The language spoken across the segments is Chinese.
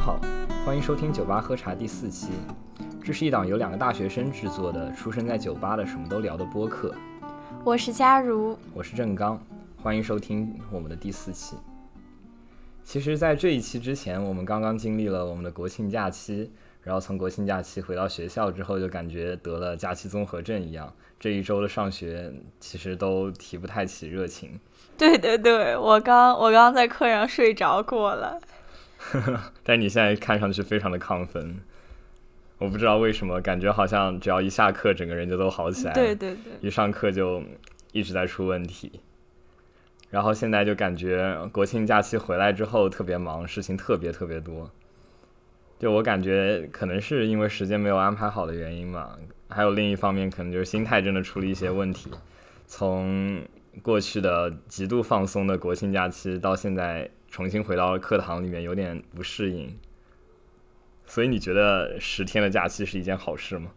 家好，欢迎收听酒吧喝茶第四期。这是一档由两个大学生制作的、出生在酒吧的什么都聊的播客。我是佳如，我是郑刚，欢迎收听我们的第四期。其实，在这一期之前，我们刚刚经历了我们的国庆假期，然后从国庆假期回到学校之后，就感觉得了假期综合症一样，这一周的上学其实都提不太起热情。对对对，我刚我刚在课上睡着过了。但你现在看上去非常的亢奋，我不知道为什么，感觉好像只要一下课，整个人就都好起来。对对对，一上课就一直在出问题，然后现在就感觉国庆假期回来之后特别忙，事情特别特别多。就我感觉，可能是因为时间没有安排好的原因嘛，还有另一方面，可能就是心态真的出了一些问题。从过去的极度放松的国庆假期到现在。重新回到课堂里面有点不适应，所以你觉得十天的假期是一件好事吗？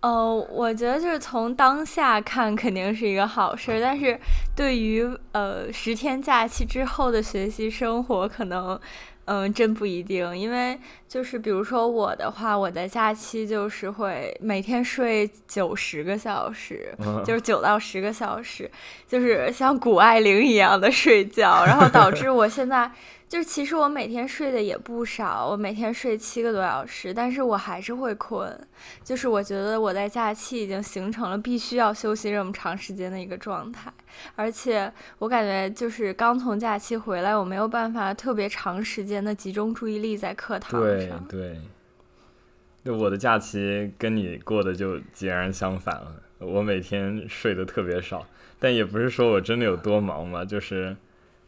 呃，我觉得就是从当下看肯定是一个好事，但是对于呃十天假期之后的学习生活可能。嗯，真不一定，因为就是比如说我的话，我的假期就是会每天睡九十个小时，就是九到十个小时，就是像谷爱凌一样的睡觉，然后导致我现在。就是其实我每天睡的也不少，我每天睡七个多小时，但是我还是会困。就是我觉得我在假期已经形成了必须要休息这么长时间的一个状态，而且我感觉就是刚从假期回来，我没有办法特别长时间的集中注意力在课堂上。对对，就我的假期跟你过的就截然相反了。我每天睡得特别少，但也不是说我真的有多忙嘛，就是。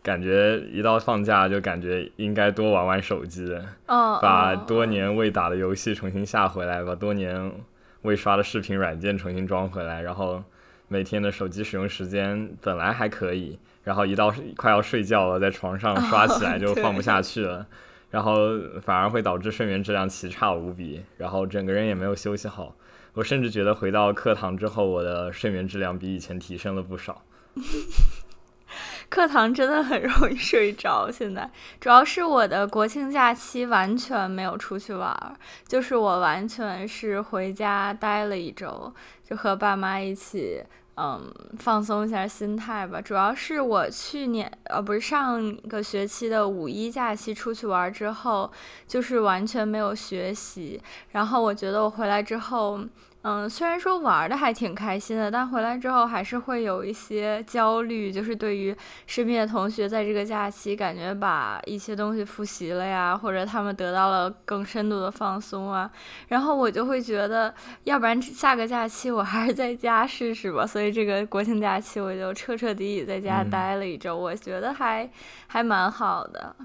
感觉一到放假就感觉应该多玩玩手机，把多年未打的游戏重新下回来，把多年未刷的视频软件重新装回来，然后每天的手机使用时间本来还可以，然后一到快要睡觉了，在床上刷起来就放不下去了，然后反而会导致睡眠质量奇差无比，然后整个人也没有休息好。我甚至觉得回到课堂之后，我的睡眠质量比以前提升了不少。课堂真的很容易睡着，现在主要是我的国庆假期完全没有出去玩，就是我完全是回家待了一周，就和爸妈一起，嗯，放松一下心态吧。主要是我去年，呃，不是上个学期的五一假期出去玩之后，就是完全没有学习，然后我觉得我回来之后。嗯，虽然说玩的还挺开心的，但回来之后还是会有一些焦虑，就是对于身边的同学在这个假期感觉把一些东西复习了呀，或者他们得到了更深度的放松啊，然后我就会觉得，要不然下个假期我还是在家试试吧。所以这个国庆假期我就彻彻底底在家待了一周，我觉得还还蛮好的。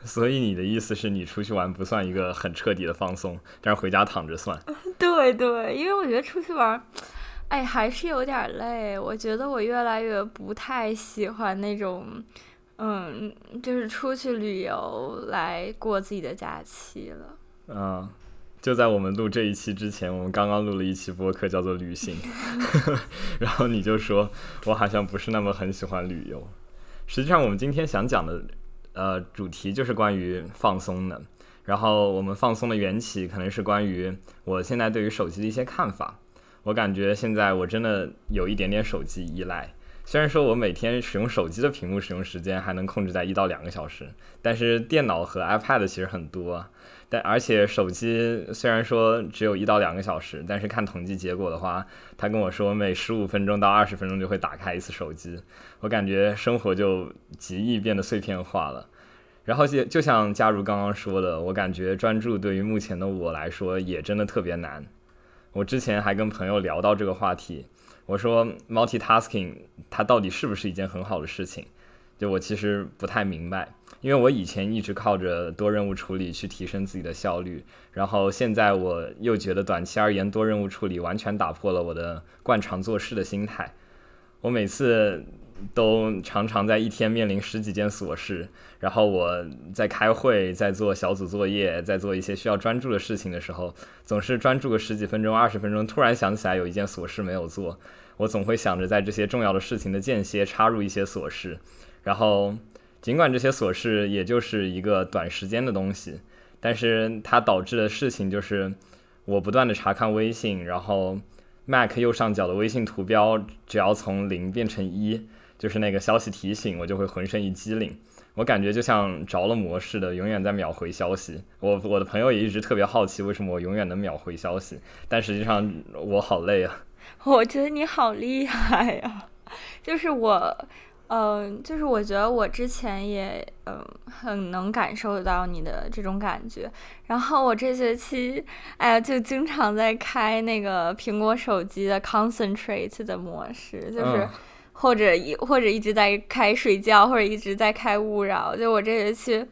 所以你的意思是你出去玩不算一个很彻底的放松，但是回家躺着算。对对，因为我觉得出去玩，哎，还是有点累。我觉得我越来越不太喜欢那种，嗯，就是出去旅游来过自己的假期了。嗯，就在我们录这一期之前，我们刚刚录了一期播客，叫做旅行。然后你就说我好像不是那么很喜欢旅游。实际上，我们今天想讲的。呃，主题就是关于放松的，然后我们放松的缘起可能是关于我现在对于手机的一些看法。我感觉现在我真的有一点点手机依赖，虽然说我每天使用手机的屏幕使用时间还能控制在一到两个小时，但是电脑和 iPad 其实很多。但而且手机虽然说只有一到两个小时，但是看统计结果的话，他跟我说每十五分钟到二十分钟就会打开一次手机。我感觉生活就极易变得碎片化了。然后就就像佳如刚刚说的，我感觉专注对于目前的我来说也真的特别难。我之前还跟朋友聊到这个话题，我说 multitasking 它到底是不是一件很好的事情？就我其实不太明白。因为我以前一直靠着多任务处理去提升自己的效率，然后现在我又觉得短期而言多任务处理完全打破了我的惯常做事的心态。我每次都常常在一天面临十几件琐事，然后我在开会、在做小组作业、在做一些需要专注的事情的时候，总是专注个十几分钟、二十分钟，突然想起来有一件琐事没有做，我总会想着在这些重要的事情的间歇插入一些琐事，然后。尽管这些琐事也就是一个短时间的东西，但是它导致的事情就是我不断的查看微信，然后 Mac 右上角的微信图标只要从零变成一，就是那个消息提醒，我就会浑身一激灵。我感觉就像着了魔似的，永远在秒回消息。我我的朋友也一直特别好奇，为什么我永远能秒回消息，但实际上我好累啊。我觉得你好厉害呀！就是我，嗯，就是我觉得我之前也，嗯，很能感受到你的这种感觉。然后我这学期，哎呀，就经常在开那个苹果手机的 concentrate 的模式，就是或者一或者一直在开睡觉，或者一直在开勿扰。就我这学期。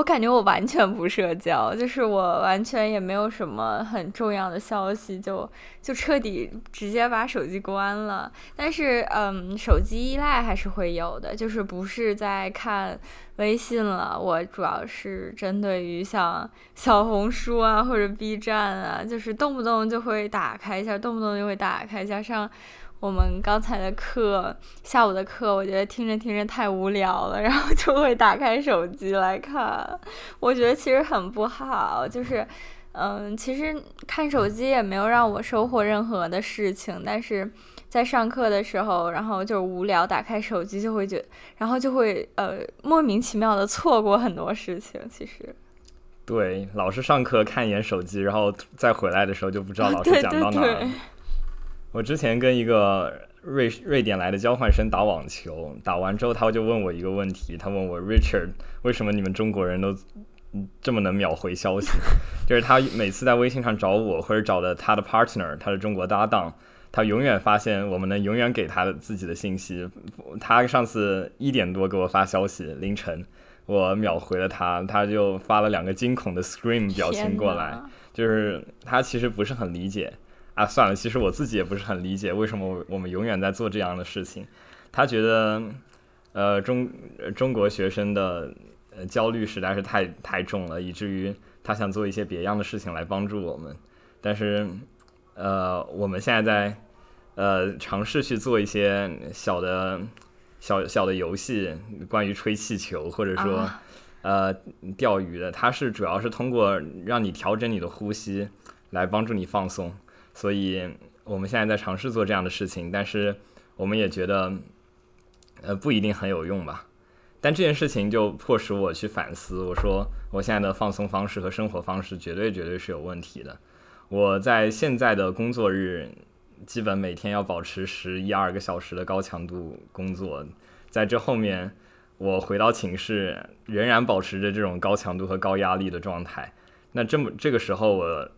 我感觉我完全不社交，就是我完全也没有什么很重要的消息，就就彻底直接把手机关了。但是，嗯，手机依赖还是会有的，就是不是在看微信了。我主要是针对于像小红书啊或者 B 站啊，就是动不动就会打开一下，动不动就会打开，加上。我们刚才的课，下午的课，我觉得听着听着太无聊了，然后就会打开手机来看。我觉得其实很不好，就是，嗯，其实看手机也没有让我收获任何的事情，但是在上课的时候，然后就无聊，打开手机就会觉，然后就会呃莫名其妙的错过很多事情。其实，对，老师上课看一眼手机，然后再回来的时候就不知道老师讲到哪了。我之前跟一个瑞瑞典来的交换生打网球，打完之后他就问我一个问题，他问我 Richard，为什么你们中国人都这么能秒回消息？就是他每次在微信上找我或者找的他的 partner，他的中国搭档，他永远发现我们能永远给他的自己的信息。他上次一点多给我发消息，凌晨我秒回了他，他就发了两个惊恐的 scream 表情过来，就是他其实不是很理解。啊，算了，其实我自己也不是很理解为什么我们永远在做这样的事情。他觉得，呃，中中国学生的呃焦虑实在是太太重了，以至于他想做一些别样的事情来帮助我们。但是，呃，我们现在在呃尝试去做一些小的小小的游戏，关于吹气球或者说呃钓鱼的。它是主要是通过让你调整你的呼吸来帮助你放松。所以我们现在在尝试做这样的事情，但是我们也觉得，呃，不一定很有用吧。但这件事情就迫使我去反思，我说我现在的放松方式和生活方式绝对绝对是有问题的。我在现在的工作日，基本每天要保持十一二个小时的高强度工作，在这后面，我回到寝室仍然保持着这种高强度和高压力的状态。那这么这个时候我。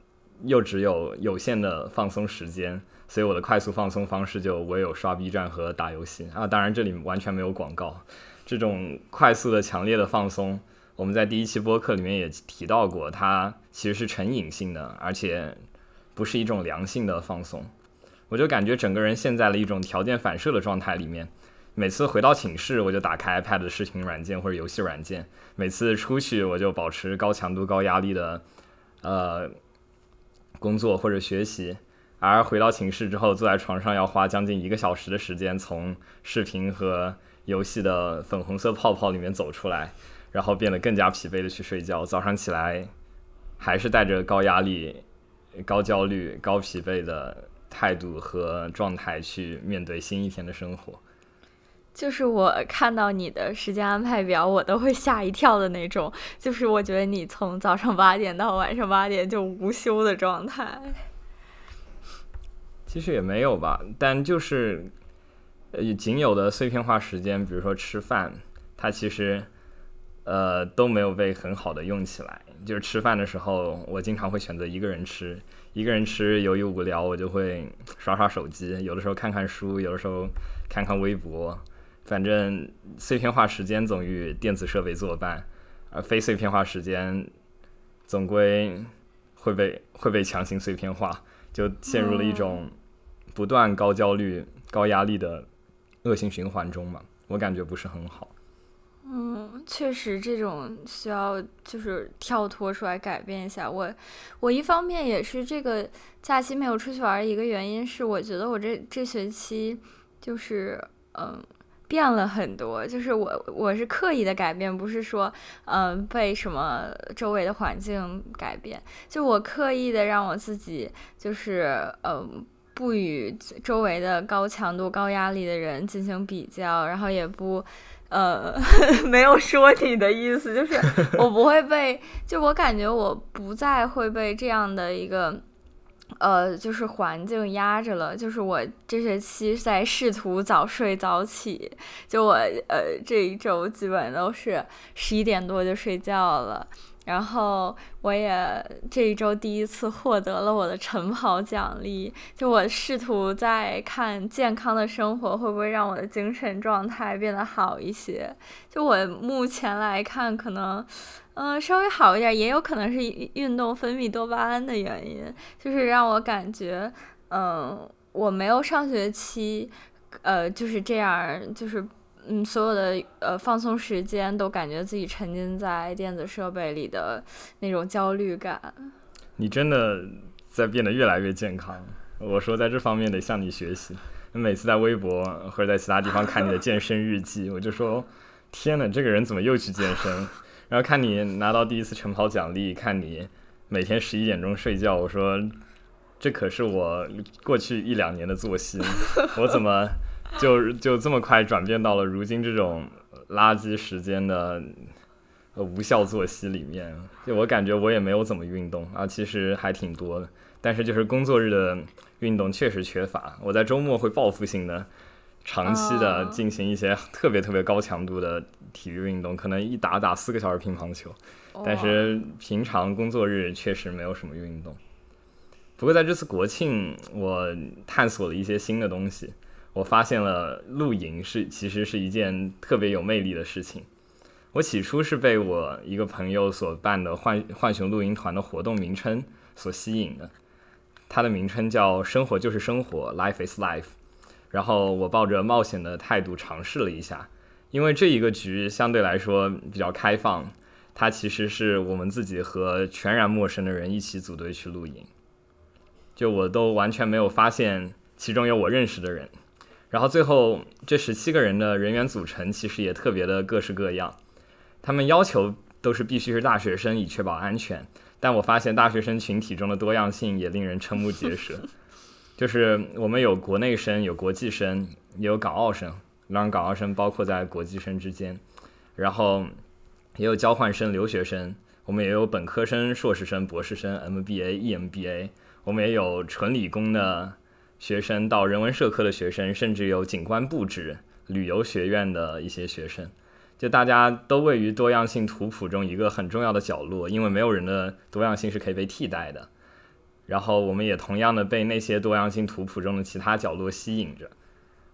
又只有有限的放松时间，所以我的快速放松方式就唯有刷 B 站和打游戏啊！当然这里完全没有广告。这种快速的、强烈的放松，我们在第一期播客里面也提到过，它其实是成瘾性的，而且不是一种良性的放松。我就感觉整个人陷在了一种条件反射的状态里面。每次回到寝室，我就打开 iPad 的视频软件或者游戏软件；每次出去，我就保持高强度、高压力的，呃。工作或者学习，而回到寝室之后，坐在床上要花将近一个小时的时间从视频和游戏的粉红色泡泡里面走出来，然后变得更加疲惫的去睡觉。早上起来还是带着高压力、高焦虑、高疲惫的态度和状态去面对新一天的生活。就是我看到你的时间安排表，我都会吓一跳的那种。就是我觉得你从早上八点到晚上八点就无休的状态。其实也没有吧，但就是呃仅有的碎片化时间，比如说吃饭，它其实呃都没有被很好的用起来。就是吃饭的时候，我经常会选择一个人吃，一个人吃由于无聊，我就会刷刷手机，有的时候看看书，有的时候看看微博。反正碎片化时间总与电子设备作伴，而非碎片化时间总归会被会被强行碎片化，就陷入了一种不断高焦虑、高压力的恶性循环中嘛。我感觉不是很好。嗯，确实，这种需要就是跳脱出来改变一下。我我一方面也是这个假期没有出去玩，一个原因是我觉得我这这学期就是嗯。变了很多。就是我我是刻意的改变，不是说嗯被什么周围的环境改变。就我刻意的让我自己就是嗯不与周围的高强度、高压力的人进行比较，然后也不。呃，没有说你的意思，就是我不会被，就我感觉我不再会被这样的一个，呃，就是环境压着了。就是我这学期在试图早睡早起，就我呃这一周基本都是十一点多就睡觉了。然后我也这一周第一次获得了我的晨跑奖励，就我试图在看健康的生活会不会让我的精神状态变得好一些。就我目前来看，可能嗯稍微好一点，也有可能是运动分泌多巴胺的原因，就是让我感觉嗯我没有上学期呃就是这样就是。嗯，所有的呃放松时间都感觉自己沉浸在电子设备里的那种焦虑感。你真的在变得越来越健康。我说在这方面得向你学习。每次在微博或者在其他地方看你的健身日记，我就说天哪，这个人怎么又去健身？然后看你拿到第一次晨跑奖励，看你每天十一点钟睡觉，我说这可是我过去一两年的作息，我怎么？就就这么快转变到了如今这种垃圾时间的呃无效作息里面，就我感觉我也没有怎么运动啊，其实还挺多的，但是就是工作日的运动确实缺乏。我在周末会报复性的、长期的进行一些特别特别高强度的体育运动，可能一打打四个小时乒乓球，但是平常工作日确实没有什么运动。不过在这次国庆，我探索了一些新的东西。我发现了露营是其实是一件特别有魅力的事情。我起初是被我一个朋友所办的浣浣熊露营团的活动名称所吸引的，它的名称叫“生活就是生活 ”，Life is Life。然后我抱着冒险的态度尝试了一下，因为这一个局相对来说比较开放，它其实是我们自己和全然陌生的人一起组队去露营，就我都完全没有发现其中有我认识的人。然后最后这十七个人的人员组成其实也特别的各式各样，他们要求都是必须是大学生以确保安全，但我发现大学生群体中的多样性也令人瞠目结舌，就是我们有国内生，有国际生，也有港澳生，让港澳生包括在国际生之间，然后也有交换生、留学生，我们也有本科生、硕士生、博士生、MBA、EMBA，我们也有纯理工的。学生到人文社科的学生，甚至有景观布置、旅游学院的一些学生，就大家都位于多样性图谱中一个很重要的角落，因为没有人的多样性是可以被替代的。然后我们也同样的被那些多样性图谱中的其他角落吸引着。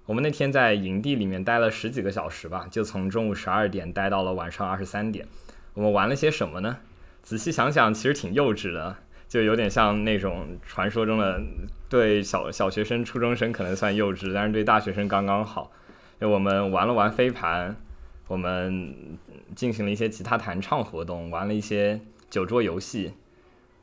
我们那天在营地里面待了十几个小时吧，就从中午十二点待到了晚上二十三点。我们玩了些什么呢？仔细想想，其实挺幼稚的。就有点像那种传说中的，对小小学生、初中生可能算幼稚，但是对大学生刚刚好。就我们玩了玩飞盘，我们进行了一些吉他弹唱活动，玩了一些酒桌游戏，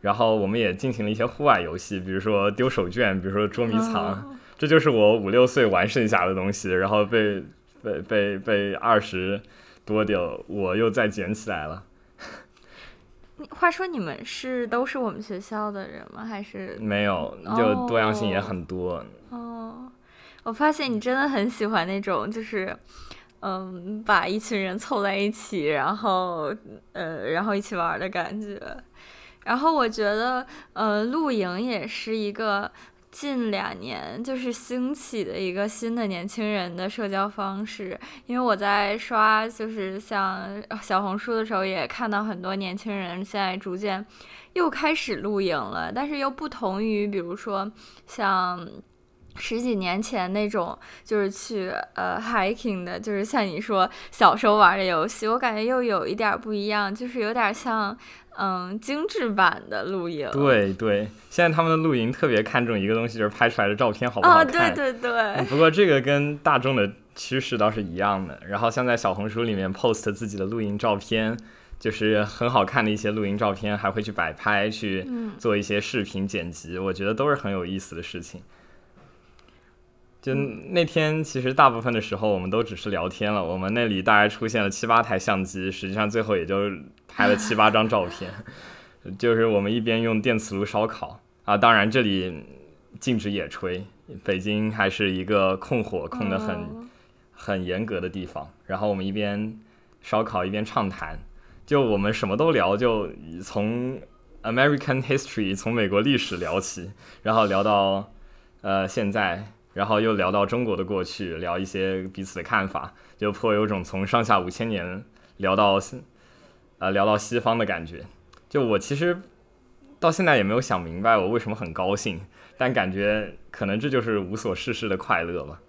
然后我们也进行了一些户外游戏，比如说丢手绢，比如说捉迷藏。这就是我五六岁玩剩下的东西，然后被被被被二十多丢我又再捡起来了。话说你们是都是我们学校的人吗？还是没有？就多样性也很多。哦，我发现你真的很喜欢那种，就是嗯，把一群人凑在一起，然后呃，然后一起玩的感觉。然后我觉得呃，露营也是一个。近两年就是兴起的一个新的年轻人的社交方式，因为我在刷就是像小红书的时候，也看到很多年轻人现在逐渐又开始露营了，但是又不同于比如说像十几年前那种就是去呃 hiking 的，就是像你说小时候玩的游戏，我感觉又有一点不一样，就是有点像。嗯，精致版的露营。对对，现在他们的露营特别看重一个东西，就是拍出来的照片好不好看。对对对。不过这个跟大众的趋势倒是一样的。然后像在小红书里面 post 自己的露营照片，就是很好看的一些露营照片，还会去摆拍，去做一些视频剪辑，我觉得都是很有意思的事情。就那天，其实大部分的时候我们都只是聊天了。我们那里大概出现了七八台相机，实际上最后也就拍了七八张照片。就是我们一边用电磁炉烧烤啊，当然这里禁止野炊，北京还是一个控火控得很很严格的地方。然后我们一边烧烤一边畅谈，就我们什么都聊，就从 American history 从美国历史聊起，然后聊到呃现在。然后又聊到中国的过去，聊一些彼此的看法，就颇有种从上下五千年聊到，呃，聊到西方的感觉。就我其实到现在也没有想明白我为什么很高兴，但感觉可能这就是无所事事的快乐吧。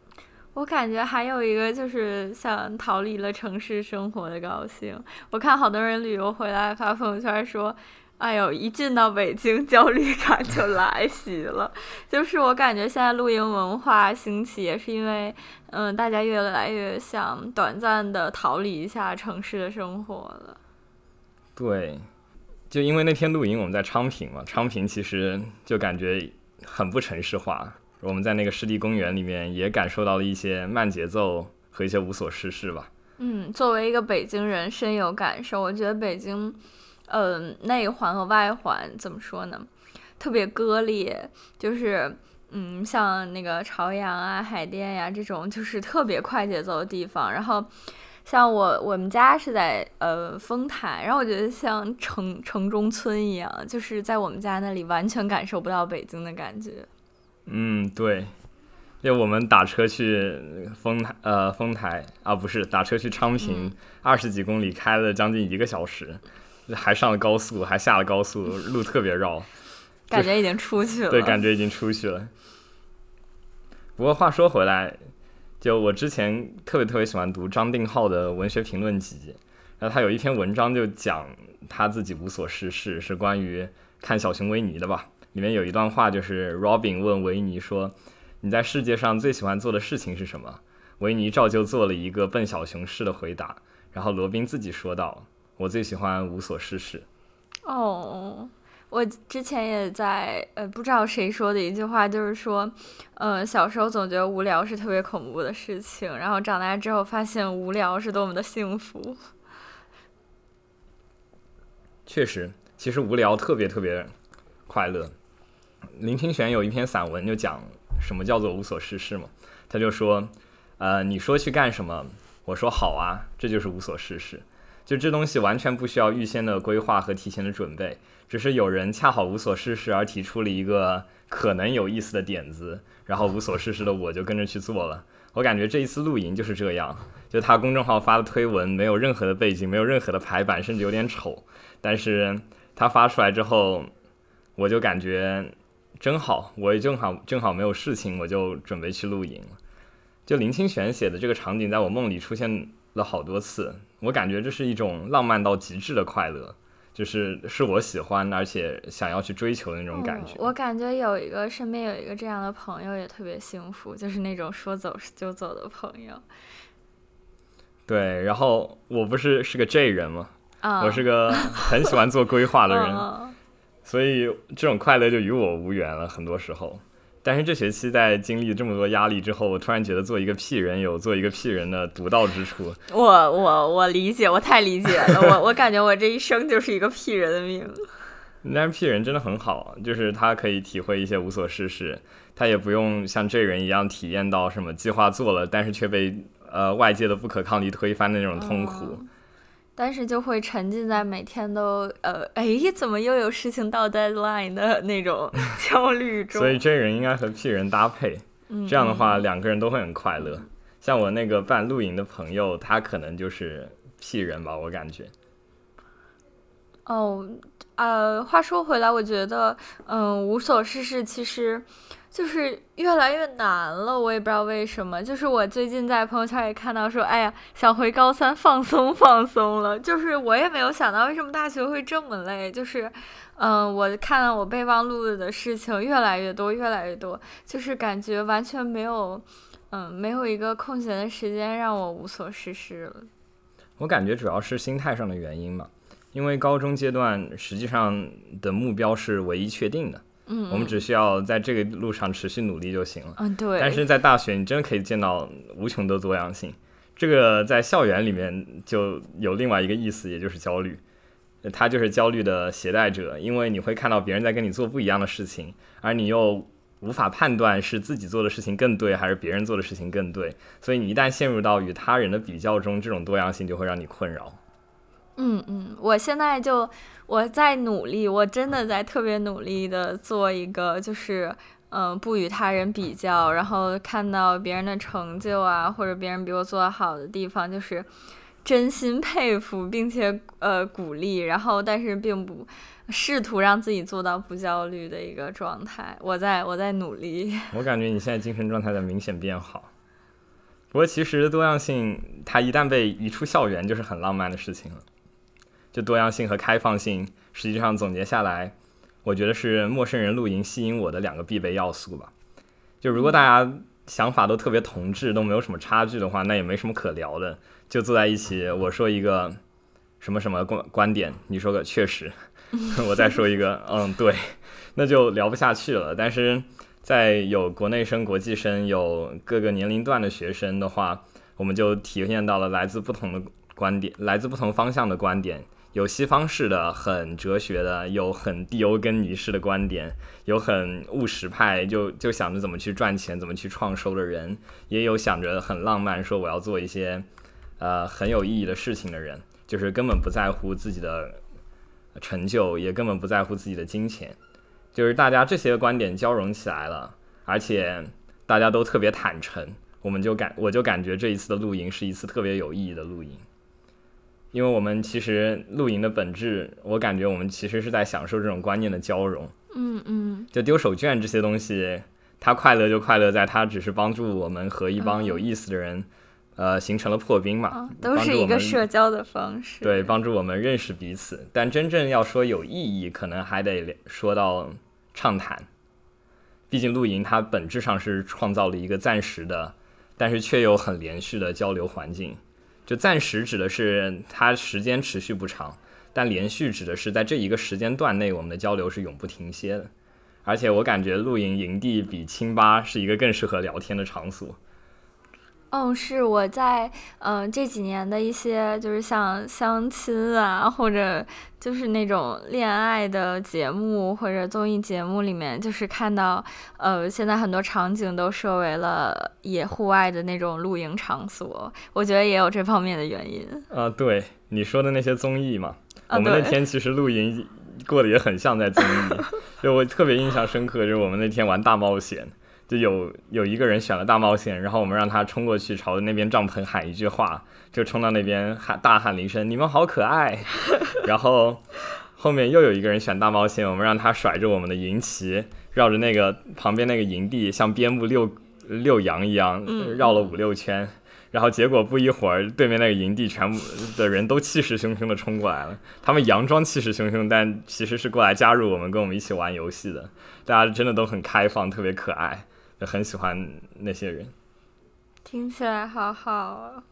我感觉还有一个就是像逃离了城市生活的高兴。我看好多人旅游回来发朋友圈说。哎呦，一进到北京，焦虑感就来袭了。就是我感觉现在露营文化兴起，也是因为，嗯，大家越来越想短暂的逃离一下城市的生活了。对，就因为那天露营，我们在昌平嘛，昌平其实就感觉很不城市化。我们在那个湿地公园里面，也感受到了一些慢节奏和一些无所事事吧。嗯，作为一个北京人，深有感受。我觉得北京。嗯，内环和外环怎么说呢？特别割裂，就是嗯，像那个朝阳啊、海淀呀这种，就是特别快节奏的地方。然后，像我我们家是在呃丰台，然后我觉得像城城中村一样，就是在我们家那里完全感受不到北京的感觉。嗯，对，就我们打车去丰台呃丰台啊，不是打车去昌平，二十几公里，开了将近一个小时。还上了高速，还下了高速，路特别绕，感觉已经出去了。对，感觉已经出去了。不过话说回来，就我之前特别特别喜欢读张定浩的文学评论集，然后他有一篇文章就讲他自己无所事事，是关于看小熊维尼的吧。里面有一段话，就是 Robin 问维尼说：“你在世界上最喜欢做的事情是什么？”维尼照旧做了一个笨小熊式的回答，然后罗宾自己说道。我最喜欢无所事事。哦，我之前也在呃，不知道谁说的一句话，就是说，呃，小时候总觉得无聊是特别恐怖的事情，然后长大之后发现无聊是多么的幸福。确实，其实无聊特别特别快乐。林清玄有一篇散文就讲什么叫做无所事事嘛，他就说，呃，你说去干什么，我说好啊，这就是无所事事。就这东西完全不需要预先的规划和提前的准备，只是有人恰好无所事事而提出了一个可能有意思的点子，然后无所事事的我就跟着去做了。我感觉这一次露营就是这样，就他公众号发的推文没有任何的背景，没有任何的排版，甚至有点丑，但是他发出来之后，我就感觉真好，我也正好正好没有事情，我就准备去露营了。就林清玄写的这个场景，在我梦里出现了好多次。我感觉这是一种浪漫到极致的快乐，就是是我喜欢而且想要去追求的那种感觉。我感觉有一个身边有一个这样的朋友也特别幸福，就是那种说走就走的朋友。对，然后我不是是个 J 人吗？啊，我是个很喜欢做规划的人，所以这种快乐就与我无缘了。很多时候。但是这学期在经历这么多压力之后，我突然觉得做一个屁人有做一个屁人的独到之处。我我我理解，我太理解了。我我感觉我这一生就是一个屁人的命。但是屁人真的很好，就是他可以体会一些无所事事，他也不用像这人一样体验到什么计划做了，但是却被呃外界的不可抗力推翻的那种痛苦。但是就会沉浸在每天都呃，哎，怎么又有事情到 deadline 的那种 焦虑中。所以这人应该和 P 人搭配，这样的话两个人都会很快乐。像我那个办露营的朋友，他可能就是 P 人吧，我感觉。哦，呃，话说回来，我觉得，嗯，无所事事其实。就是越来越难了，我也不知道为什么。就是我最近在朋友圈也看到说，哎呀，想回高三放松放松了。就是我也没有想到为什么大学会这么累。就是，嗯，我看到我备忘录的事情越来越多，越来越多，就是感觉完全没有，嗯，没有一个空闲的时间让我无所事事了。我感觉主要是心态上的原因嘛，因为高中阶段实际上的目标是唯一确定的。嗯，我们只需要在这个路上持续努力就行了。嗯对，但是在大学，你真的可以见到无穷的多样性。这个在校园里面就有另外一个意思，也就是焦虑。他就是焦虑的携带者，因为你会看到别人在跟你做不一样的事情，而你又无法判断是自己做的事情更对，还是别人做的事情更对。所以你一旦陷入到与他人的比较中，这种多样性就会让你困扰。嗯嗯，我现在就我在努力，我真的在特别努力的做一个，就是嗯、不与他人比较，然后看到别人的成就啊，或者别人比我做的好的地方，就是真心佩服，并且呃鼓励，然后但是并不试图让自己做到不焦虑的一个状态。我在我在努力。我感觉你现在精神状态在明显变好。不过其实多样性，它一旦被移出校园，就是很浪漫的事情了。就多样性和开放性，实际上总结下来，我觉得是陌生人露营吸引我的两个必备要素吧。就如果大家想法都特别同质，都没有什么差距的话，那也没什么可聊的。就坐在一起，我说一个什么什么观观点，你说个确实，我再说一个嗯对，那就聊不下去了。但是在有国内生、国际生，有各个年龄段的学生的话，我们就体验到了来自不同的观点，来自不同方向的观点。有西方式的、很哲学的，有很蒂欧根尼式的观点，有很务实派，就就想着怎么去赚钱、怎么去创收的人，也有想着很浪漫，说我要做一些呃很有意义的事情的人，就是根本不在乎自己的成就，也根本不在乎自己的金钱，就是大家这些观点交融起来了，而且大家都特别坦诚，我们就感我就感觉这一次的露营是一次特别有意义的露营。因为我们其实露营的本质，我感觉我们其实是在享受这种观念的交融。嗯嗯就丢手绢这些东西，它快乐就快乐在它只是帮助我们和一帮有意思的人，呃，形成了破冰嘛，啊，都是一个社交的方式。对，帮助我们认识彼此。但真正要说有意义，可能还得说到畅谈。毕竟露营它本质上是创造了一个暂时的，但是却又很连续的交流环境。就暂时指的是它时间持续不长，但连续指的是在这一个时间段内，我们的交流是永不停歇的。而且我感觉露营营地比清吧是一个更适合聊天的场所。哦，是我在嗯、呃这几年的一些就是像相亲啊，或者就是那种恋爱的节目或者综艺节目里面，就是看到呃现在很多场景都设为了野户外的那种露营场所，我觉得也有这方面的原因。啊，对你说的那些综艺嘛，啊我们那天其实露营过得也很像在综艺里，就我特别印象深刻，就是我们那天玩大冒险，就有有一个人选了大冒险，然后我们让他冲过去朝着那边帐篷喊一句话，就冲到那边喊大喊了一声“你们好可爱”，然后后面又有一个人选大冒险，我们让他甩着我们的营旗，绕着那个旁边那个营地像边牧遛遛羊一样嗯绕了五六圈。然后结果不一会儿，对面那个营地全部的人都气势汹汹的冲过来了。他们佯装气势汹汹，但其实是过来加入我们，跟我们一起玩游戏的。大家真的都很开放，特别可爱，就很喜欢那些人。听起来好好啊。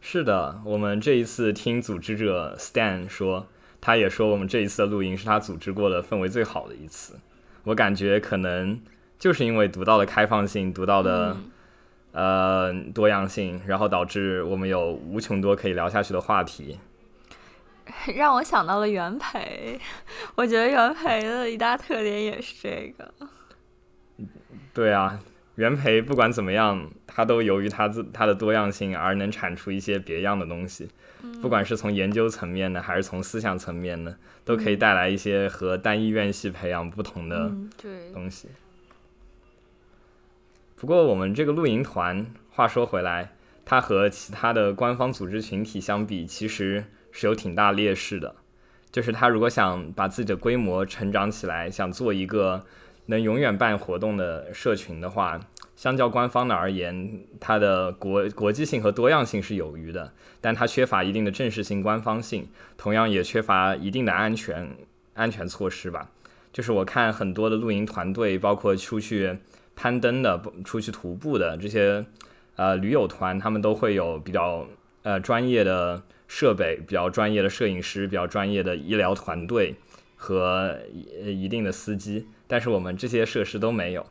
是的，我们这一次听组织者 Stan 说，他也说我们这一次的露营是他组织过的氛围最好的一次。我感觉可能就是因为读到的开放性，读到的、嗯呃多样性，然后导致我们有无穷多可以聊下去的话题。让我想到了元培，我觉得元培的一大特点也是这个。对啊，元培不管怎么样，它都由于它自它的多样性而能产出一些别样的东西，不管是从研究层面的，还是从思想层面的，都可以带来一些和单一院系培养不同的东西。不过我们这个露营团，话说回来，它和其他的官方组织群体相比，其实是有挺大劣势的。就是他如果想把自己的规模成长起来，想做一个能永远办活动的社群的话，相较官方的而言，它的国国际性和多样性是有余的，但它缺乏一定的正式性、官方性，同样也缺乏一定的安全安全措施吧。就是我看很多的露营团队，包括出去攀登的、出去徒步的这些呃驴友团，他们都会有比较呃专业的设备、比较专业的摄影师、比较专业的医疗团队和一一定的司机。但是我们这些设施都没有。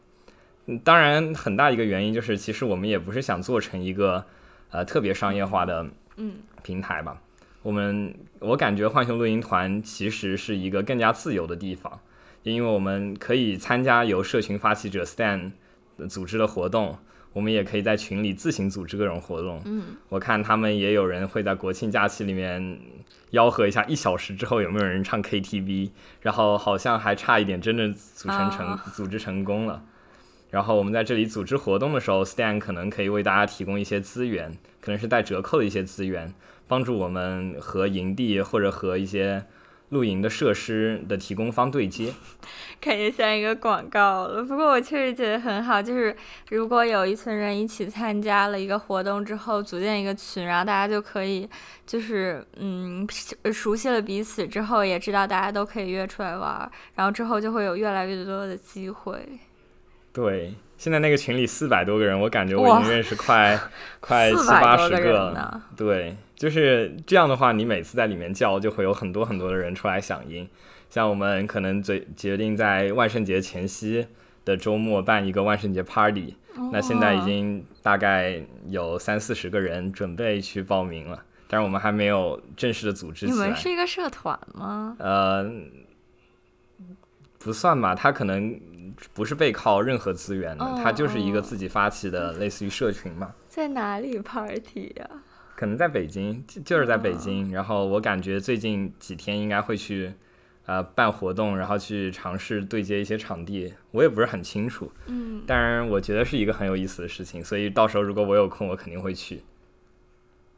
嗯，当然很大一个原因就是，其实我们也不是想做成一个呃特别商业化的嗯平台吧。我们我感觉浣熊露营团其实是一个更加自由的地方，因为我们可以参加由社群发起者 Stan 组织的活动，我们也可以在群里自行组织各种活动。嗯，我看他们也有人会在国庆假期里面吆喝一下，一小时之后有没有人唱 KTV，然后好像还差一点真正组成成、啊组织成功了。然后我们在这里组织活动的时候，Stan 可能可以为大家提供一些资源，可能是带折扣的一些资源，帮助我们和营地或者和一些露营的设施的提供方对接。感觉像一个广告了。不过我确实觉得很好，就是如果有一群人一起参加了一个活动之后，组建一个群，然后大家就可以就是嗯熟熟悉了彼此之后，也知道大家都可以约出来玩儿，然后之后就会有越来越多的机会。对，现在那个群里四百多个人，我感觉我已经认识快 快七八十个了。呢，对，就是这样的话，你每次在里面叫，就会有很多很多的人出来响应。像我们可能决决定在万圣节前夕的周末办一个万圣节 party，、那现在已哦经大概有三四十个人准备去报名了，但是我们还没有正式的组织起来。你们是一个社团吗？呃，不算吧，他可能不是背靠任何资源的，哦他就是一个自己发起的，类似于社群嘛。在哪里 party 呀、可能在北京，就就是在北京。然后我感觉最近几天应该会去，呃，办活动，然后去尝试对接一些场地。我也不是很清楚，嗯，当然我觉得是一个很有意思的事情。所以到时候如果我有空，我肯定会去。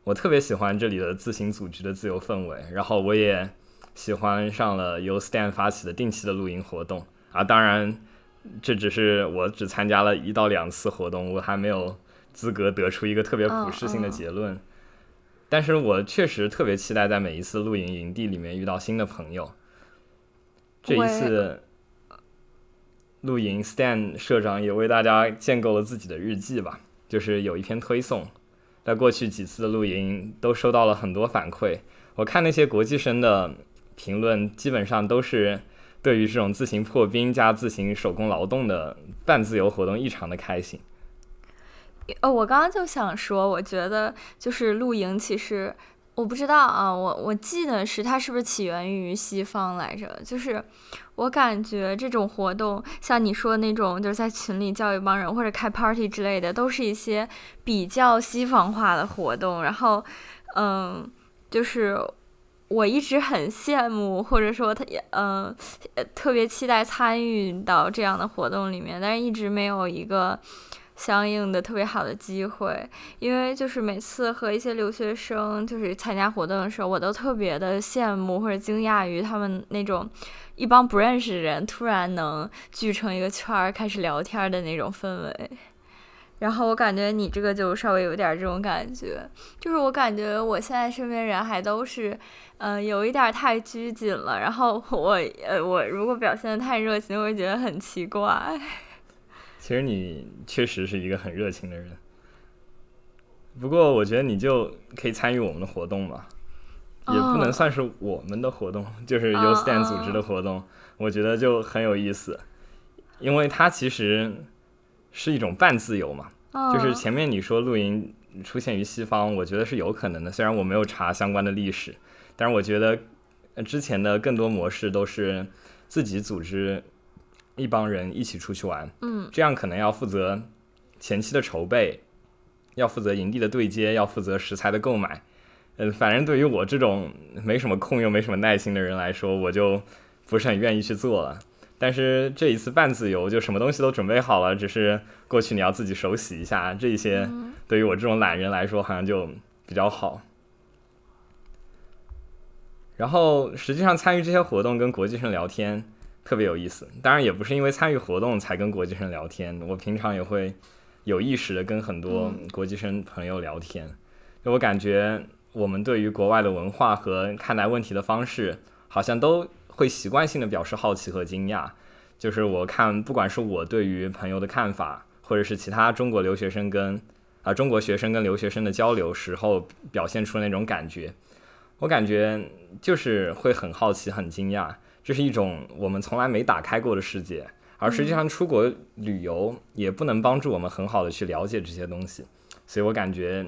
我特别喜欢这里的自行组织的自由氛围，然后我也喜欢上了由 Stan 发起的定期的露营活动啊。当然，这只是我只参加了一到两次活动，我还没有资格得出一个特别普适性的结论。但是我确实特别期待在每一次露营营地里面遇到新的朋友。这一次露营，Stan 社长也为大家建构了自己的日记吧，就是有一篇推送。在过去几次的露营都收到了很多反馈，我看那些国际生的评论，基本上都是对于这种自行破冰加自行手工劳动的半自由活动异常的开心。呃，我刚刚就想说，我觉得就是露营，其实我不知道啊，我我记得是它是不是起源于西方来着？就是我感觉这种活动，像你说的那种，就是在群里叫一帮人或者开 party 之类的，都是一些比较西方化的活动。然后，嗯，就是我一直很羡慕，或者说他也嗯、呃特别期待参与到这样的活动里面，但是一直没有一个。相应的特别好的机会，因为就是每次和一些留学生就是参加活动的时候，我都特别的羡慕或者惊讶于他们那种一帮不认识的人突然能聚成一个圈儿开始聊天的那种氛围。然后我感觉你这个就稍微有点这种感觉，就是我感觉我现在身边人还都是，嗯、有一点太拘谨了。然后我呃，我如果表现的太热情，我会觉得很奇怪。其实你确实是一个很热情的人，不过我觉得你就可以参与我们的活动嘛，也不能哦算是我们的活动，就是由哦 Stan 组织的活动，我觉得就很有意思，因为它其实是一种半自由嘛，就是嗯前面你说露营出现于西方，我觉得是有可能的，虽然我没有查相关的历史，但是我觉得呃之前的更多模式都是自己组织一帮人一起出去玩，嗯这样可能要负责前期的筹备，要负责营地的对接，要负责食材的购买。嗯，反正对于我这种没什么空又没什么耐心的人来说，我就不是很愿意去做了。但是这一次半自由，就什么东西都准备好了，只是过去你要自己手洗一下，这一些嗯对于我这种懒人来说好像就比较好。然后实际上参与这些活动跟国际生聊天特别有意思，当然也不是因为参与活动才跟国际生聊天，我平常也会有意识的跟很多国际生朋友聊天。就我感觉我们对于国外的文化和看待问题的方式，好像都会习惯性的表示好奇和惊讶。就是我看，不管是我对于朋友的看法，或者是其他中国留学生跟啊、中国学生跟留学生的交流时候表现出那种感觉，我感觉就是会很好奇、很惊讶。这是一种我们从来没打开过的世界，而实际上出国旅游也不能帮助我们很好的去了解这些东西，所以我感觉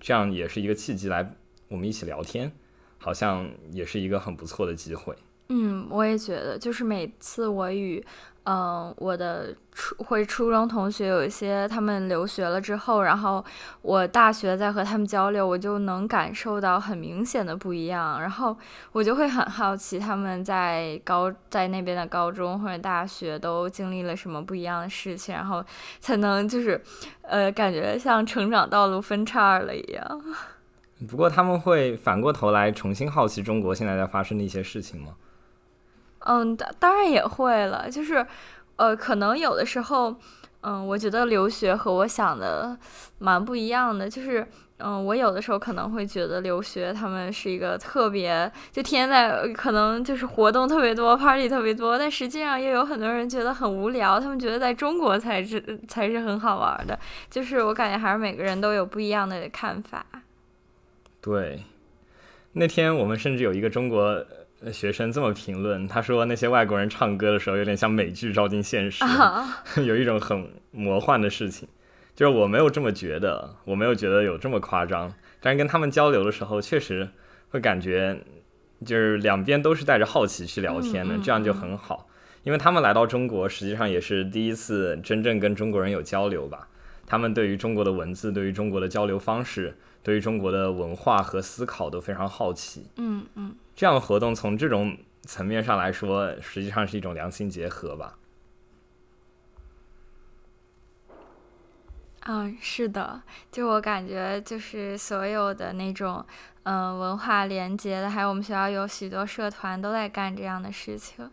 这样也是一个契机，来我们一起聊天，好像也是一个很不错的机会。嗯，我也觉得，就是每次我与嗯，我的初会初中同学有一些他们留学了之后，然后我大学在和他们交流，我就能感受到很明显的不一样，然后我就会很好奇他们在高在那边的高中或者大学都经历了什么不一样的事情，然后才能就是呃感觉像成长道路分叉了一样。不过他们会反过头来重新好奇中国现在在发生的一些事情吗？嗯，当当然也会了，就是，呃，可能有的时候，嗯，我觉得留学和我想的蛮不一样的，就是，嗯，我有的时候可能会觉得留学他们是一个特别，就天天在，可能就是活动特别多，party 特别多，但实际上又有很多人觉得很无聊，他们觉得在中国才是才是很好玩的，就是我感觉还是每个人都有不一样的看法。对，那天我们甚至有一个中国。学生这么评论，他说那些外国人唱歌的时候有点像美剧照进现实，有一种很魔幻的事情。就是我没有这么觉得，我没有觉得有这么夸张。但是跟他们交流的时候，确实会感觉，就是两边都是带着好奇去聊天的，这样就很好。因为他们来到中国，实际上也是第一次真正跟中国人有交流吧。他们对于中国的文字，对于中国的交流方式，对于中国的文化和思考都非常好奇。嗯嗯。这样的活动从这种层面上来说，实际上是一种良性结合吧。嗯，是的，就我感觉，就是所有的那种嗯文化连接的，还有我们学校有许多社团都在干这样的事情，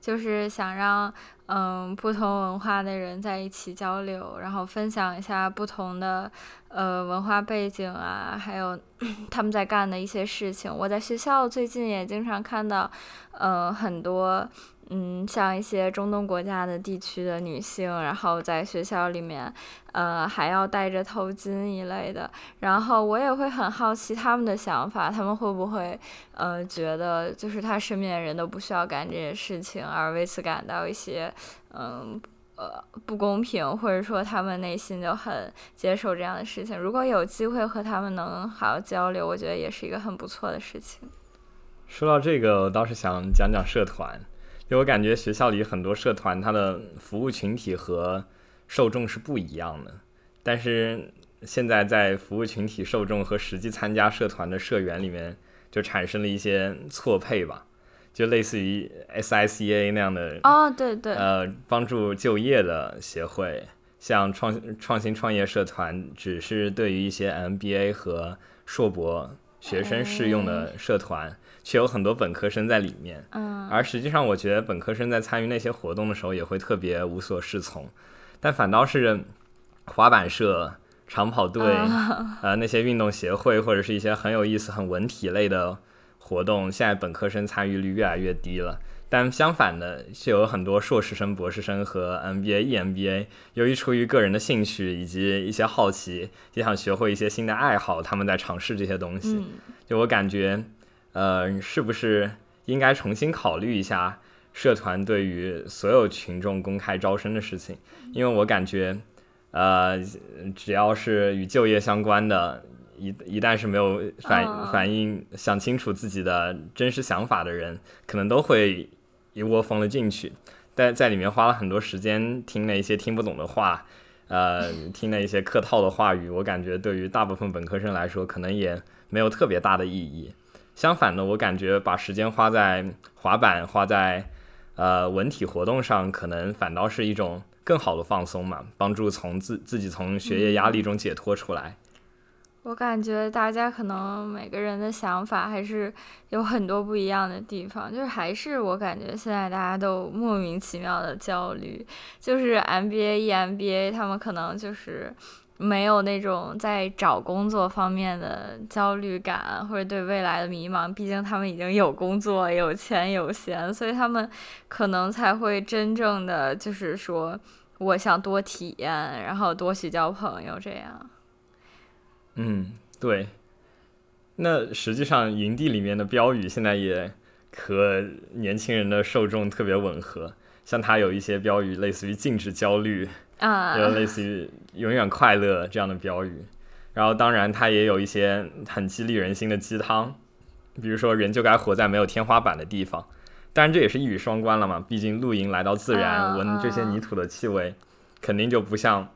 就是想让嗯不同文化的人在一起交流，然后分享一下不同的。呃，文化背景啊，还有 他们在干的一些事情。我在学校最近也经常看到，呃，很多，嗯，像一些中东国家的地区的女性，然后在学校里面，呃，还要戴着头巾一类的。然后我也会很好奇他们的想法，他们会不会，呃，觉得就是他身边的人都不需要干这些事情，而为此感到一些，嗯。呃，不公平，或者说他们内心就很接受这样的事情。如果有机会和他们能好好交流，我觉得也是一个很不错的事情。说到这个，我倒是想讲讲社团，因为我感觉学校里很多社团，它的服务群体和受众是不一样的。但是现在在服务群体、受众和实际参加社团的社员里面，就产生了一些错配吧。就类似于 SICA 那样的哦，对对，呃，帮助就业的协会，像创创新创业社团，只是对于一些 MBA 和硕博学生适用的社团，却有很多本科生在里面。嗯，而实际上，我觉得本科生在参与那些活动的时候，也会特别无所适从，但反倒是滑板社、长跑队，呃，那些运动协会或者是一些很有意思、很文体类的。活动现在本科生参与率越来越低了，但相反的是有很多硕士生、博士生和 MBA、EMBA，由于出于个人的兴趣以及一些好奇，也想学会一些新的爱好，他们在尝试这些东西。就我感觉，呃，是不是应该重新考虑一下社团对于所有群众公开招生的事情？因为我感觉，呃，只要是与就业相关的。一一旦是没有反反映、想清楚自己的真实想法的人，可能都会一窝蜂的进去，但在里面花了很多时间听了一些听不懂的话，呃，听了一些客套的话语，我感觉对于大部分本科生来说，可能也没有特别大的意义。相反的，我感觉把时间花在滑板、花在呃文体活动上，可能反倒是一种更好的放松嘛，帮助从自自己从学业压力中解脱出来。我感觉大家可能每个人的想法还是有很多不一样的地方，就是还是我感觉现在大家都莫名其妙的焦虑，就是 MBA、EMBA 他们可能就是没有那种在找工作方面的焦虑感或者对未来的迷茫，毕竟他们已经有工作、有钱、有闲，所以他们可能才会真正的就是说，我想多体验，然后多去交朋友这样。嗯，对。那实际上，营地里面的标语现在也和年轻人的受众特别吻合。像他有一些标语，类似于禁止焦虑，啊，就类似于永远快乐这样的标语。然后当然它也有一些很激励人心的鸡汤，比如说人就该活在没有天花板的地方。当然这也是一语双关了嘛，毕竟露营来到自然，闻这些泥土的气味，肯定就不像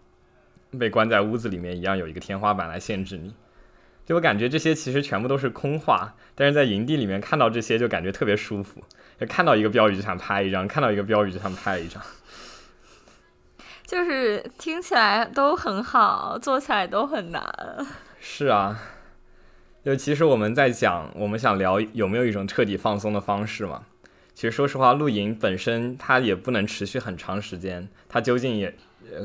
被关在屋子里面一样有一个天花板来限制你。就我感觉这些其实全部都是空话，但是在营地里面看到这些就感觉特别舒服，就看到一个标语就想拍一张，看到一个标语就想拍一张。就是听起来都很好，做起来都很难。是啊，就其实我们在讲，我们想聊有没有一种彻底放松的方式嘛？其实说实话，露营本身它也不能持续很长时间，它究竟也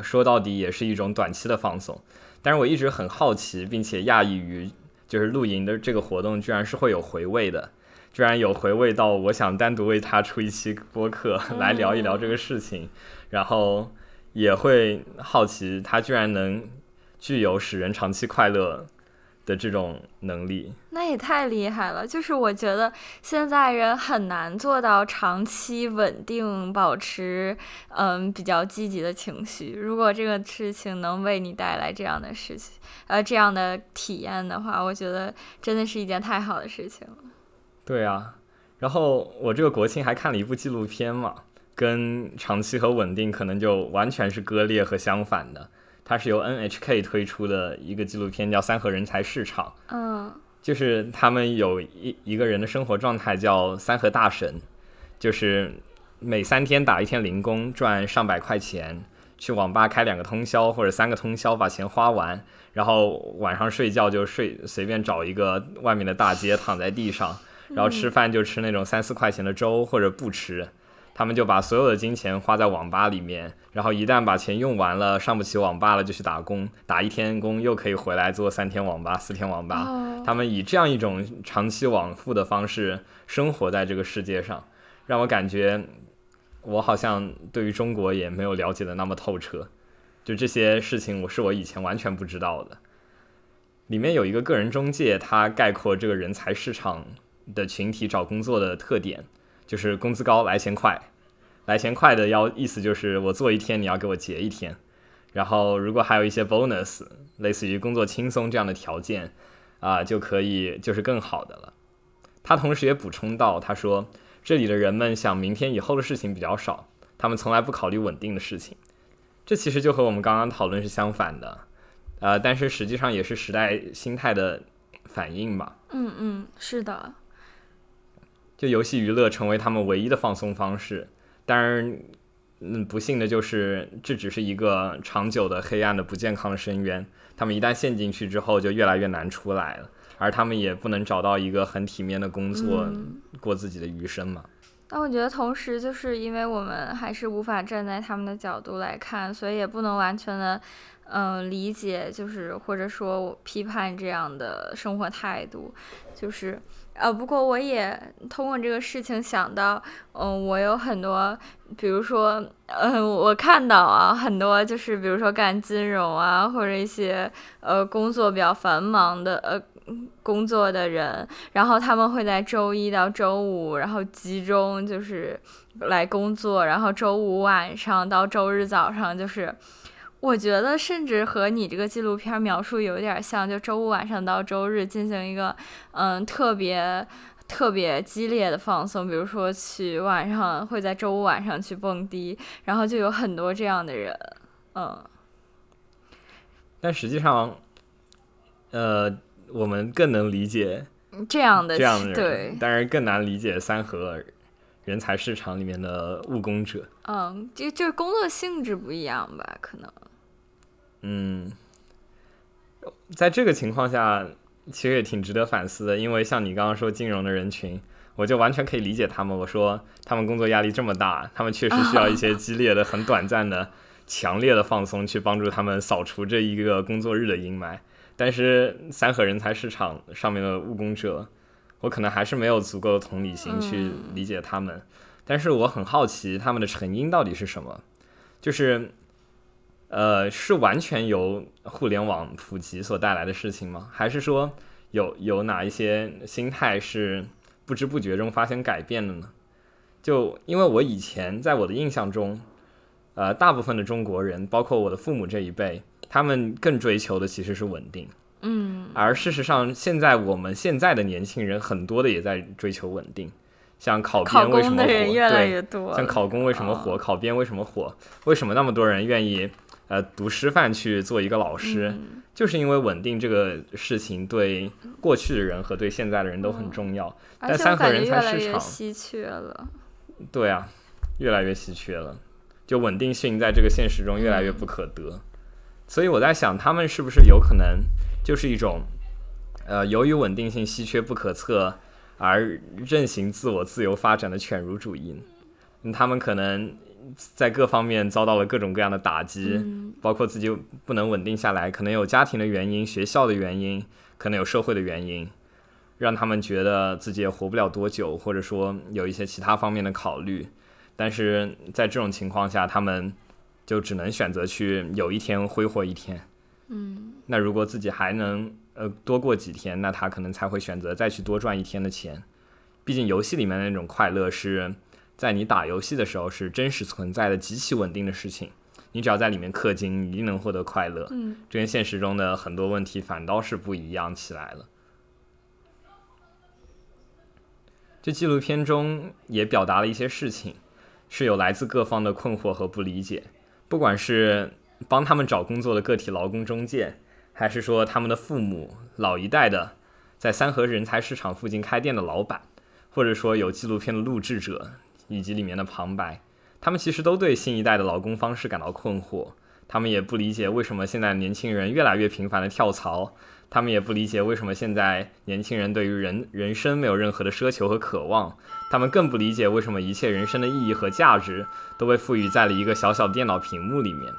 说到底也是一种短期的放松。但是我一直很好奇，并且讶异于，就是露营的这个活动居然是会有回味的，居然有回味到我想单独为它出一期播客来聊一聊这个事情，然后也会好奇它居然能具有使人长期快乐。的这种能力，那也太厉害了。就是我觉得现在人很难做到长期稳定保持，嗯，比较积极的情绪。如果这个事情能为你带来这样的事情，呃，这样的体验的话，我觉得真的是一件太好的事情了。对啊，然后我这个国庆还看了一部纪录片嘛，跟长期和稳定可能就完全是割裂和相反的。它是由 NHK 推出的一个纪录片，叫《三和人才市场》。嗯，就是他们有一一个人的生活状态叫“三和大神”，就是每三天打一天零工，赚上百块钱，去网吧开两个通宵或者三个通宵把钱花完，然后晚上睡觉就睡随便找一个外面的大街躺在地上，然后吃饭就吃那种三四块钱的粥或者不吃。他们就把所有的金钱花在网吧里面，然后一旦把钱用完了，上不起网吧了，就去打工，打一天工又可以回来做三天网吧、四天网吧。他们以这样一种长期往复的方式生活在这个世界上，让我感觉我好像对于中国也没有了解的那么透彻。就这些事情，我是我以前完全不知道的。里面有一个个人中介，他概括这个人才市场的群体找工作的特点。就是工资高来钱快，来钱快的要意思就是我做一天你要给我结一天，然后如果还有一些 bonus，类似于工作轻松这样的条件，啊就可以就是更好的了。他同时也补充到，他说这里的人们想明天以后的事情比较少，他们从来不考虑稳定的事情。这其实就和我们刚刚讨论是相反的，呃，但是实际上也是时代心态的反应吧。嗯嗯，是的。就游戏娱乐成为他们唯一的放松方式，当然，嗯，不幸的就是这只是一个长久的黑暗的不健康的深渊。他们一旦陷进去之后，就越来越难出来了，而他们也不能找到一个很体面的工作过自己的余生嘛。但我觉得，同时就是因为我们还是无法站在他们的角度来看，所以也不能完全的，嗯，理解，就是或者说批判这样的生活态度，就是。呃，不过我也通过这个事情想到，嗯，我有很多，比如说，嗯，我看到啊，很多就是比如说干金融啊，或者一些呃工作比较繁忙的呃工作的人，然后他们会在周一到周五，然后集中就是来工作，然后周五晚上到周日早上就是。我觉得甚至和你这个纪录片描述有点像，就周五晚上到周日进行一个嗯特别特别激烈的放松，比如说去晚上会在周五晚上去蹦迪，然后就有很多这样的人，嗯。但实际上，呃，我们更能理解这样的这样的人，对，但是更难理解三和人才市场里面的务工者。嗯，就就是工作性质不一样吧，可能。嗯，在这个情况下，其实也挺值得反思的。因为像你刚刚说金融的人群，我就完全可以理解他们。我说他们工作压力这么大，他们确实需要一些激烈的、很短暂的、强烈的放松，去帮助他们扫除这一个工作日的阴霾。但是三和人才市场上面的务工者，我可能还是没有足够的同理心去理解他们。但是我很好奇他们的成因到底是什么，就是。呃，是完全由互联网普及所带来的事情吗？还是说有有哪一些心态是不知不觉中发生改变的呢？就因为我以前在我的印象中，呃，大部分的中国人，包括我的父母这一辈，他们更追求的其实是稳定。嗯，而事实上，现在我们现在的年轻人很多的也在追求稳定，像考考编为什么火？对，像考公为什么火？哦考编为什么火？为什么那么多人愿意呃读师范去做一个老师？嗯就是因为稳定这个事情对过去的人和对现在的人都很重要。但三我感觉越和人才市场稀缺了。对啊，越来越稀缺了，就稳定性在这个现实中越来越不可得。所以我在想，他们是不是有可能就是一种，呃，由于稳定性稀缺不可测而任行自我自由发展的犬儒主义他们可能在各方面遭到了各种各样的打击，嗯包括自己不能稳定下来，可能有家庭的原因、学校的原因，可能有社会的原因，让他们觉得自己也活不了多久，或者说有一些其他方面的考虑。但是在这种情况下，他们就只能选择去有一天挥霍一天。嗯那如果自己还能呃多过几天，那他可能才会选择再去多赚一天的钱。毕竟游戏里面的那种快乐是在你打游戏的时候是真实存在的、极其稳定的事情。你只要在里面氪金，你一定能获得快乐。嗯这跟现实中的很多问题反倒是不一样起来了。这纪录片中也表达了一些事情，是有来自各方的困惑和不理解，不管是帮他们找工作的个体劳工中介，还是说他们的父母老一代的在三河人才市场附近开店的老板，或者说有纪录片的录制者以及里面的旁白，他们其实都对新一代的劳工方式感到困惑。他们也不理解为什么现在年轻人越来越频繁的跳槽，他们也不理解为什么现在年轻人对于人人生没有任何的奢求和渴望，他们更不理解为什么一切人生的意义和价值都被赋予在了一个小小的电脑屏幕里面。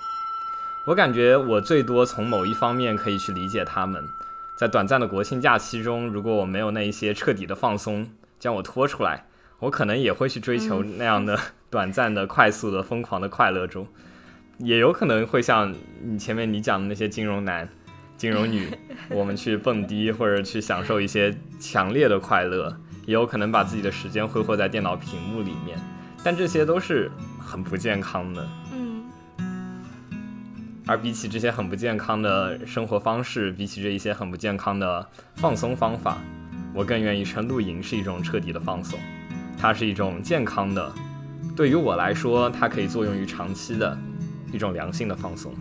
我感觉我最多从某一方面可以去理解他们，在短暂的国庆假期中，如果我没有那一些彻底的放松将我拖出来，我可能也会去追求那样的 短暂的、快速的、疯狂的快乐中。也有可能会像你前面你讲的那些金融男、金融女，我们去蹦迪或者去享受一些强烈的快乐，也有可能把自己的时间挥霍在电脑屏幕里面，但这些都是很不健康的。嗯而比起这些很不健康的生活方式，比起这一些很不健康的放松方法，我更愿意称露营是一种彻底的放松，它是一种健康的，对于我来说，它可以作用于长期的一种良性的放松。